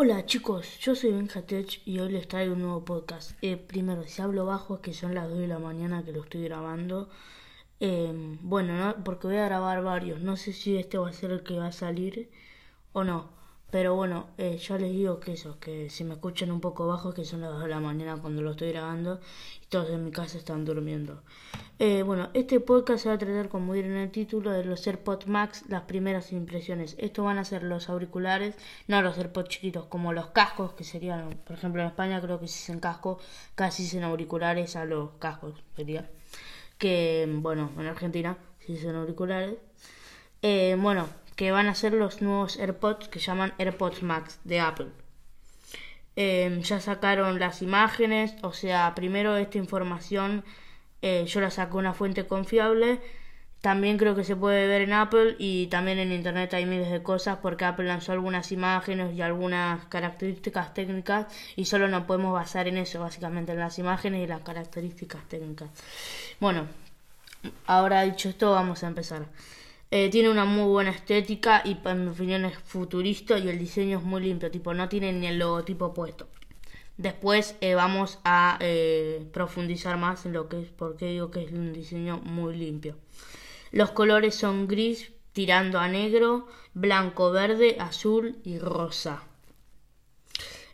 Hola chicos, yo soy Benjatech y hoy les traigo un nuevo podcast. Eh, primero, si hablo bajo es que son las 2 de la mañana que lo estoy grabando. Eh, bueno, ¿no? porque voy a grabar varios. No sé si este va a ser el que va a salir o no. Pero bueno, eh, ya les digo que eso, que si me escuchan un poco bajo, que son las 2 de la mañana cuando lo estoy grabando y todos en mi casa están durmiendo. Eh, bueno, este podcast se va a tratar, como diré en el título, de los AirPods Max, las primeras impresiones. Estos van a ser los auriculares, no los AirPods chiquitos, como los cascos, que serían, por ejemplo, en España creo que si dicen casco, casi dicen auriculares a los cascos, sería. Que, bueno, en Argentina si dicen auriculares. Eh, bueno, que van a ser los nuevos AirPods que llaman AirPods Max de Apple. Em, ya sacaron las imágenes, o sea, primero esta información eh, yo la saco una fuente confiable. También creo que se puede ver en Apple y también en Internet hay miles de cosas porque Apple lanzó algunas imágenes y algunas características técnicas y solo nos podemos basar en eso, básicamente en las imágenes y las características técnicas. Bueno, ahora dicho esto, vamos a empezar. Eh, tiene una muy buena estética y en mi opinión es futurista y el diseño es muy limpio, tipo no tiene ni el logotipo puesto. Después eh, vamos a eh, profundizar más en lo que es, porque digo que es un diseño muy limpio. Los colores son gris tirando a negro, blanco, verde, azul y rosa.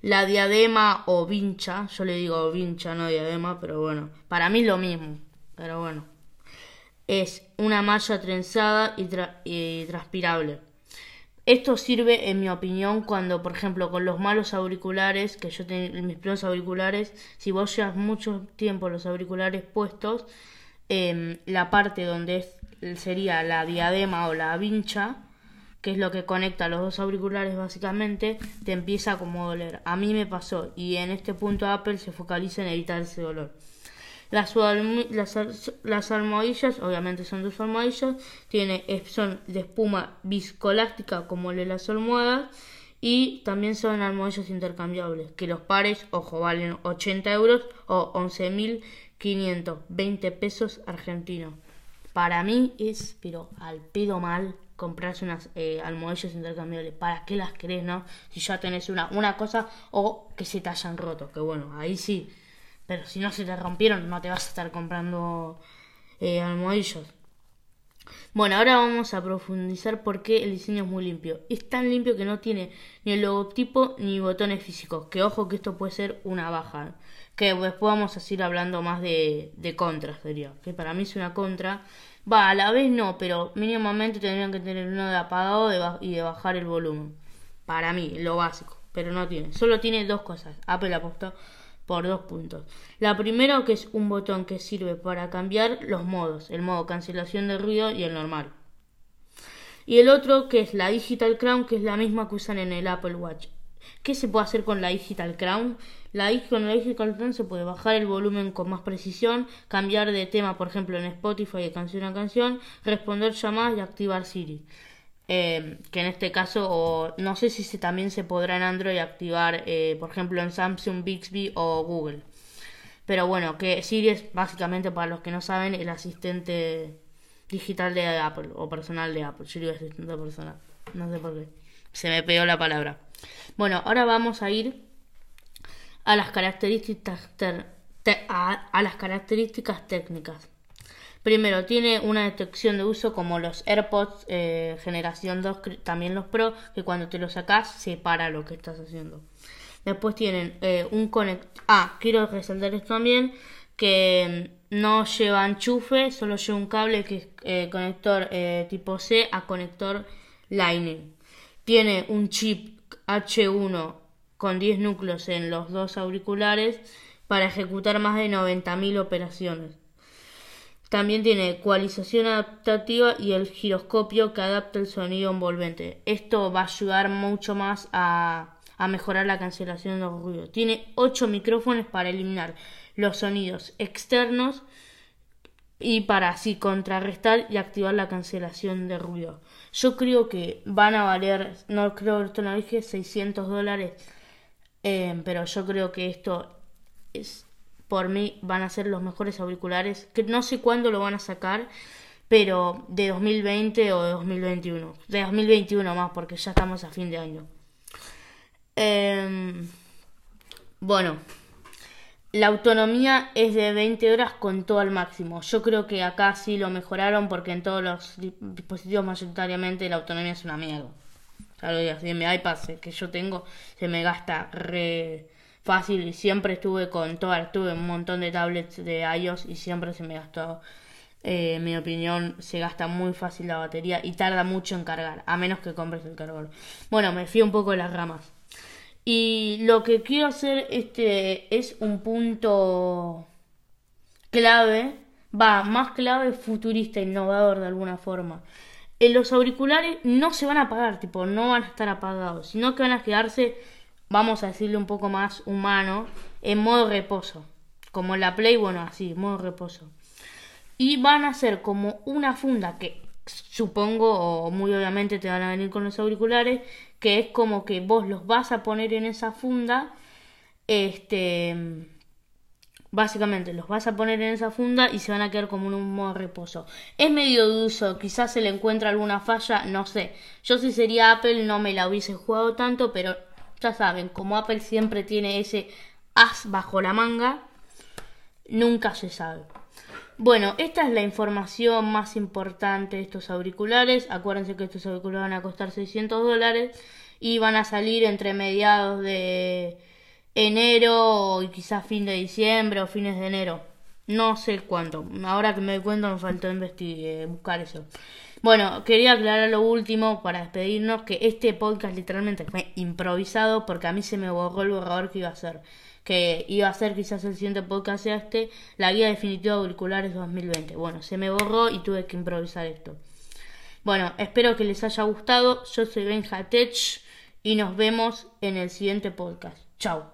La diadema o vincha, yo le digo vincha, no diadema, pero bueno, para mí lo mismo, pero bueno es una malla trenzada y, transpirable. Esto sirve, en mi opinión, cuando, por ejemplo, con los malos auriculares, que yo tengo mis primeros auriculares, si vos llevas mucho tiempo los auriculares puestos, em, la parte donde sería la diadema o la vincha, que es lo que conecta los dos auriculares básicamente, te empieza como doler. A mí me pasó y en este punto Apple se focaliza en evitar ese dolor. Las, las, almohadillas, obviamente son dos almohadillas, tiene, son de espuma viscolástica como las almohadas y también son almohadillas intercambiables, que los pares, ojo, valen 80 euros o 11.520 pesos argentinos. Para mí es, pero al pedo mal, comprarse unas eh, almohadillas intercambiables. ¿Para qué las querés, no? Si ya tenés una, una cosa o que se te hayan roto, que bueno, ahí sí pero si no se te rompieron, no te vas a estar comprando eh, almohadillos. Bueno, ahora vamos a profundizar por qué el diseño es muy limpio. Es tan limpio que no tiene ni el logotipo ni botones físicos. Que ojo que esto puede ser una baja. Que después vamos a seguir hablando más de, de contras, sería. Que para mí es una contra. Va, a la vez no, pero mínimamente tendrían que tener uno de apagado y de bajar el volumen. Para mí, lo básico. Pero no tiene. Solo tiene dos cosas. Apple apostó por dos puntos. La primera que es un botón que sirve para cambiar los modos, el modo cancelación de ruido y el normal. Y el otro que es la Digital Crown, que es la misma que usan en el Apple Watch. ¿Qué se puede hacer con la Digital Crown? La, con la Digital Crown se puede bajar el volumen con más precisión, cambiar de tema, por ejemplo, en Spotify de canción a canción, responder llamadas y activar Siri. Eh, que en este caso, o no sé si también se podrá en Android activar, eh, por ejemplo, en Samsung, Bixby o Google. Pero bueno, que Siri es básicamente, para los que no saben, el asistente digital de Apple o personal de Apple. Siri es asistente personal. No sé por qué. Se me pegó la palabra. Bueno, ahora vamos a ir a las características, a las características técnicas. Primero, tiene una detección de uso como los AirPods eh, generación 2, también los Pro, que cuando te los sacas se para lo que estás haciendo. Después tienen eh, un conector. Ah, quiero resaltar esto también, que mm, no lleva enchufe, solo lleva un cable que es eh, conector tipo C a conector Lightning. Tiene un chip H1 con 10 núcleos en los dos auriculares para ejecutar más de 90.000 operaciones. También tiene ecualización adaptativa y el giroscopio que adapta el sonido envolvente. Esto va a ayudar mucho más a, mejorar la cancelación de ruido. Tiene 8 micrófonos para eliminar los sonidos externos y para así contrarrestar y activar la cancelación de ruido. Yo creo que van a valer, no creo que esto no dije, 600 dólares, eh, pero yo creo que esto es por mí van a ser los mejores auriculares, que no sé cuándo lo van a sacar, pero de 2020 o de 2021. De 2021 más, porque ya estamos a fin de año. Eh, Bueno, la autonomía es de 20 horas con todo al máximo. Yo creo que acá sí lo mejoraron porque en todos los dispositivos mayoritariamente la autonomía es una mierda. Ya lo digo, en mi iPad que yo tengo se me gasta re fácil y siempre estuve con todas, tuve un montón de tablets de iOS y siempre se me gastó, eh, en mi opinión, se gasta muy fácil la batería y tarda mucho en cargar, a menos que compres el cargador. Bueno, me fui un poco de las ramas. Y lo que quiero hacer este es un punto clave, va, más clave, futurista, innovador de alguna forma. En los auriculares no se van a apagar, tipo, no van a estar apagados, sino que van a quedarse, vamos a decirle un poco más humano, en modo reposo. Como la Play, bueno, así, modo reposo. Y van a ser como una funda que supongo, o muy obviamente te van a venir con los auriculares, que es como que vos los vas a poner en esa funda, este, básicamente los vas a poner en esa funda y se van a quedar como en un modo reposo. Es medio dudoso, quizás se le encuentra alguna falla, no sé. Yo si sería Apple no me la hubiese jugado tanto, pero ya saben, como Apple siempre tiene ese as bajo la manga, nunca se sabe. Bueno, esta es la información más importante de estos auriculares. Acuérdense que estos auriculares van a costar 600 dólares y van a salir entre mediados de enero y quizás fin de diciembre o fines de enero. No sé cuánto. Ahora que me doy cuenta me faltó investigar, buscar eso. Bueno, quería aclarar lo último para despedirnos que este podcast literalmente fue improvisado porque a mí se me borró el borrador que iba a hacer que iba a ser quizás el siguiente podcast este, la guía definitiva de auriculares 2020. Bueno, se me borró y tuve que improvisar esto. Bueno, espero que les haya gustado. Yo soy Benja Tech y nos vemos en el siguiente podcast. Chao.